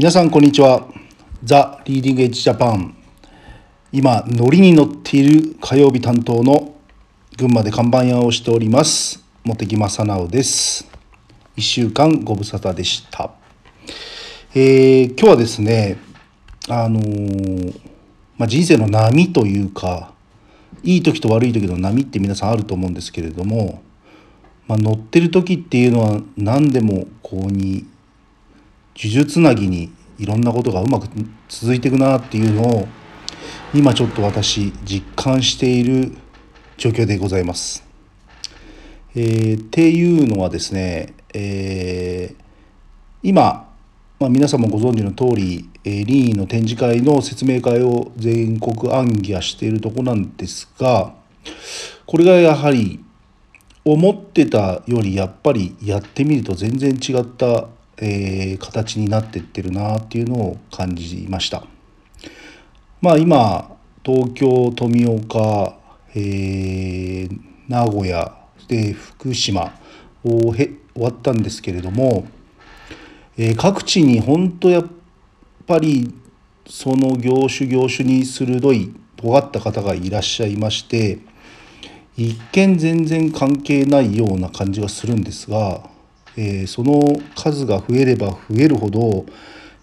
皆さんこんにちは。ザ・リーディング・エッジ・ジャパン今ノリに乗っている火曜日担当の群馬で看板屋をしております。茂木正直です。1週間ご無沙汰でした。えー、今日はですねあのー、まあ、人生の波というかいい時と悪い時の波って皆さんあると思うんですけれども、まあ、乗ってる時っていうのは何でもこうに呪術つなぎにいろんなことがうまく続いていくなっていうのを今ちょっと私実感している状況でございます。えー、っていうのはですね、えー、今、まあ、皆さんもご存知の通り、えー、リーの展示会の説明会を全国暗記しているとこなんですがこれがやはり思ってたよりやっぱりやってみると全然違ったえー、形になってってるなっていうのを感じました。まあ今東京富岡、えー、名古屋で福島をへ終わったんですけれども、えー、各地に本当やっぱりその業種業種に鋭い尖った方がいらっしゃいまして一見全然関係ないような感じがするんですがえー、その数が増えれば増えるほど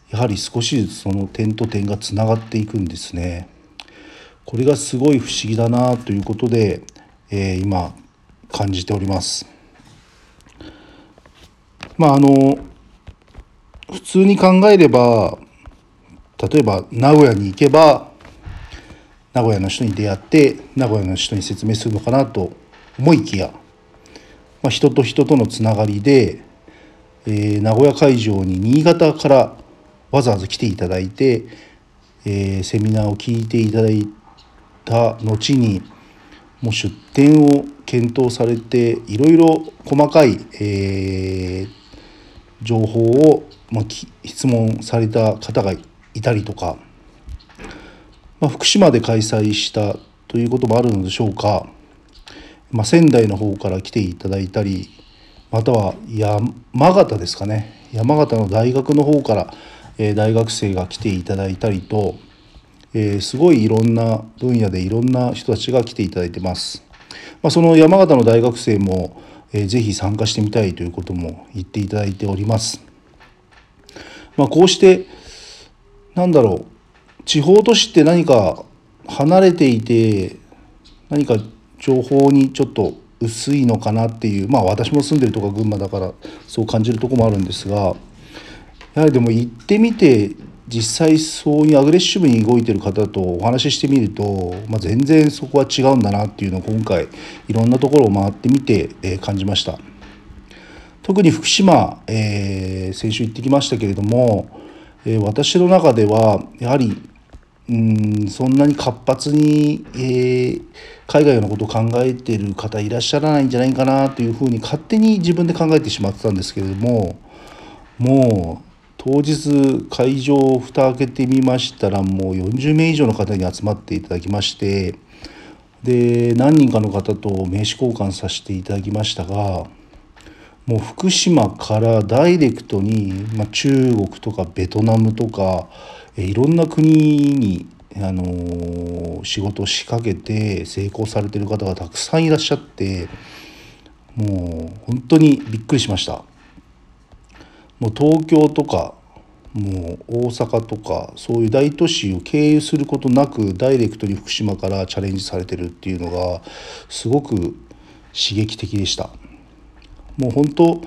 やはり少しずつその点と点がつながっていくんですね。これがすごい不思議だなということで、えー、今感じております。まああの普通に考えれば例えば名古屋に行けば名古屋の人に出会って名古屋の人に説明するのかなと思いきやまあ、人と人とのつながりで、えー、名古屋会場に新潟からわざわざ来ていただいて、えー、セミナーを聞いていただいた後にもう出店を検討されていろいろ細かい、えー、情報を、まあ、質問された方がいたりとか、まあ、福島で開催したということもあるのでしょうか。まあ、仙台の方から来ていただいたりまたは山形ですかね山形の大学の方から、えー、大学生が来ていただいたりと、えー、すごいいろんな分野でいろんな人たちが来ていただいてます。まあ、その山形の大学生も、えー、ぜひ参加してみたいということも言っていただいております。まあ、こうしてなんだろう地方都市って何か離れていて何か情報にちょっと薄いのかなっていうまあ私も住んでるとこ群馬だからそう感じるとこもあるんですがやはりでも行ってみて実際そういうアグレッシブに動いてる方とお話ししてみると、まあ、全然そこは違うんだなっていうのを今回いろんなところを回ってみて、え、感じました。特に福島、えー、先週行ってきましたけれども、えー、私の中ではやはりうんそんなに活発に、えー、海外のことを考えてる方いらっしゃらないんじゃないかなというふうに勝手に自分で考えてしまってたんですけれどももう当日会場を蓋開けてみましたらもう40名以上の方に集まっていただきましてで何人かの方と名刺交換させていただきましたがもう福島からダイレクトに、まあ、中国とかベトナムとかいろんな国にあの仕事を仕掛けて成功されてる方がたくさんいらっしゃってもう本当にびっくりしました。もう東京とかもう大阪とかそういう大都市を経由することなくダイレクトに福島からチャレンジされてるっていうのがすごく刺激的でした。もう本当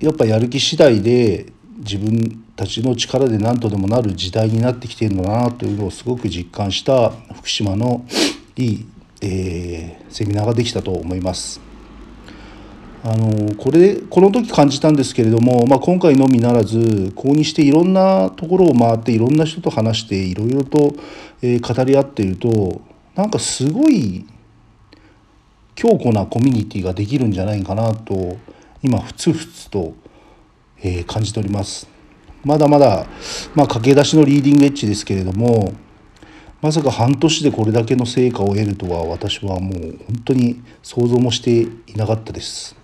やっぱやる気次第で自分たちの力で何とでもなる時代になってきているんだなというのをすごく実感した福島のいい、えー、セミナーができたと思います。あのこれこの時感じたんですけれども、まあ、今回のみならずこうにしていろんなところを回っていろんな人と話していろいろと、えー、語り合っているとなんかすごい強固なコミュニティができるんじゃないかなと今ふつふつと、えー、感じております。まだまだ、まあ、駆け出しのリーディングエッジですけれどもまさか半年でこれだけの成果を得るとは私はもう本当に想像もしていなかったです。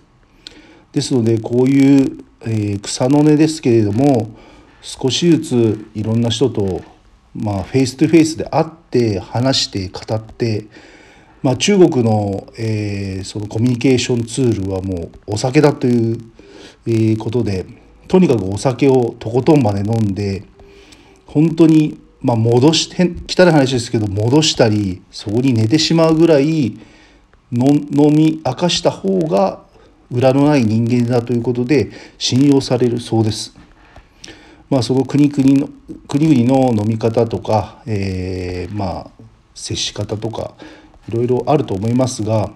ですのでこういう、えー、草の根ですけれども少しずついろんな人と、まあ、フェイス2フェイスで会って話して語って、まあ、中国の,、えー、そのコミュニケーションツールはもうお酒だという、えー、ことでとにかくお酒をとことんまで飲んで本当に、まあ、戻して汚い話ですけど戻したりそこに寝てしまうぐらい飲み明かした方が裏のない人間だということで信用されるそうです。まあ、その国々の国々の飲み方とか、えー、まあ接し方とかいろいろあると思いますが、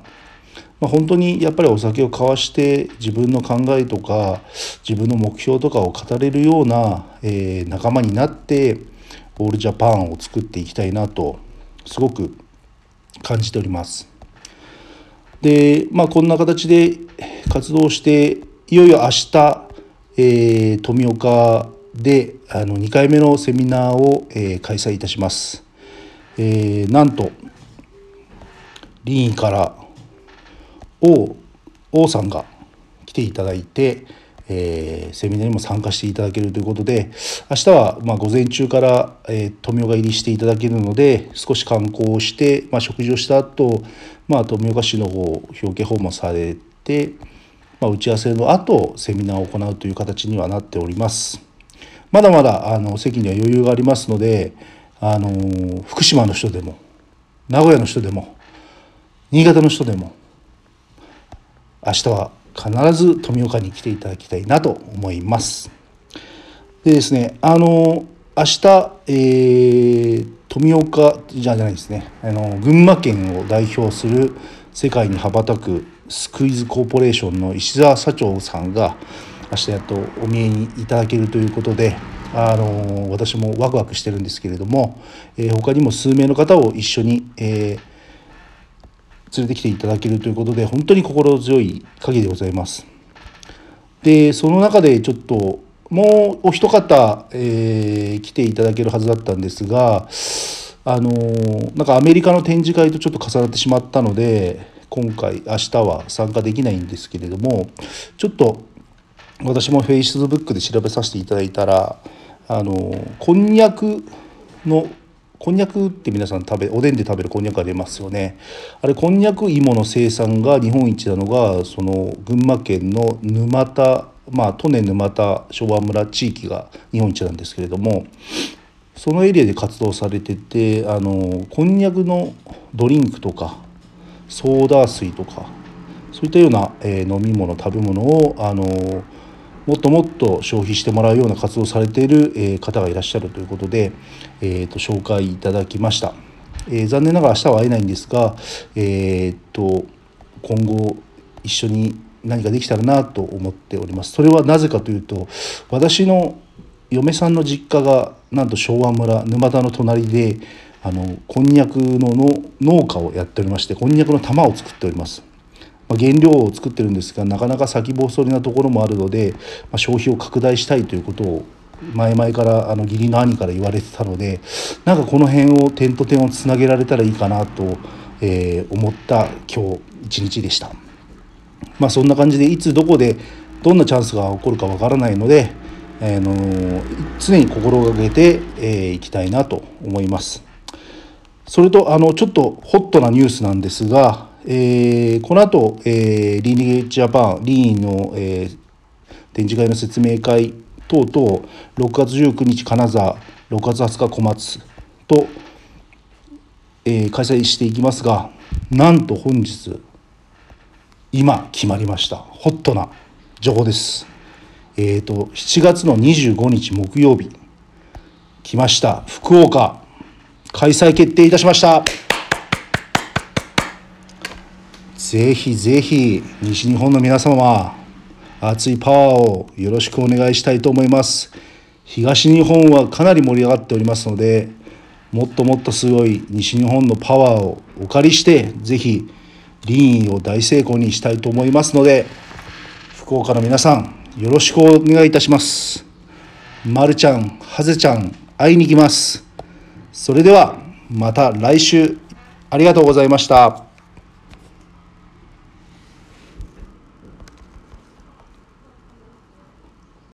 まあ、本当にやっぱりお酒を交わして自分の考えとか自分の目標とかを語れるような、えー、仲間になってオールジャパンを作っていきたいなとすごく感じております。でまあこんな形で活動していよいよ明日、えー、富岡であの2回目のセミナーを、えー、開催いたします。えー、なんとリーンから王王さんが来ていただいて、えー、セミナーにも参加していただけるということで明日はま午前中から、えー、富岡入りしていただけるので少し観光をして、まあ、食事をした後、まあ富岡市の方表敬訪問されて、まあ、打ち合わせの後セミナーを行うという形にはなっております。まだまだあの席には余裕がありますのであの福島の人でも名古屋の人でも新潟の人でも明日は必ず富岡に来ていただきたいなと思います。でですねあの明日、えー、富岡じゃないですねあの群馬県を代表する世界に羽ばたくスクイズコーポレーションの石澤社長さんが明日やっとお見えにいただけるということであの私もワクワクしてるんですけれども、えー、他にも数名の方を一緒に、えー、連れてきていただけるということで本当に心強い限りでございます。でその中でちょっともうお一方、えー、来ていただけるはずだったんですがあのなんかアメリカの展示会とちょっと重なってしまったので今回明日は参加できないんですけれどもちょっと私もフェイスブックで調べさせていただいたらあのこんにゃくのこんにゃくって皆さん食べおでんで食べるこんにゃくが出ますよね。あれこんにゃく芋の生産が日本一なのがその群馬県の沼田まあ利根沼田昭和村地域が日本一なんですけれどもそのエリアで活動されててあのこんにゃくのドリンクとかソーダ水とかそういったような、えー、飲み物食べ物をあのもっともっと消費してもらうような活動をされている、え方がいらっしゃるということで、えー、と紹介いただきました、えー、残念ながら明日は会えないんですが、えー、と今後一緒に何かできたらなと思っております。それはなぜかというと私の嫁さんの実家がなんと昭和村沼田の隣であのこんにゃくの農家をやっておりましてこんにゃくの玉を作っております。原料を作ってるんですがなかなか先細りなところもあるので、ま消費を拡大したいということを前々からあの義理の兄から言われてたのでなんかこの辺を点と点をつなげられたらいいかなと、えー、思った今日一日でした。まあ、そんな感じでいつどこでどんなチャンスが起こるかわからないので、えー、の常に心がけてい、えー、きたいなと思います。それとあのちょっとホットなニュースなんですがえー、この後、えー、リーニゲジャパンリーンの、えー、展示会の説明会等々6月19日金沢6月20日小松と、えー、開催していきますがなんと本日今決まりましたホットな情報です。えー、と7月の25日木曜日来ました福岡開催決定いたしました。ぜひぜひ西日本の皆様は熱いパワーをよろしくお願いしたいと思います。東日本はかなり盛り上がっておりますのでもっともっとすごい西日本のパワーをお借りしてぜひリーンを大成功にしたいと思いますので福岡の皆さんよろしくお願いいたします。まるちゃんはぜちゃん会いに行きます。それではまた来週ありがとうございました。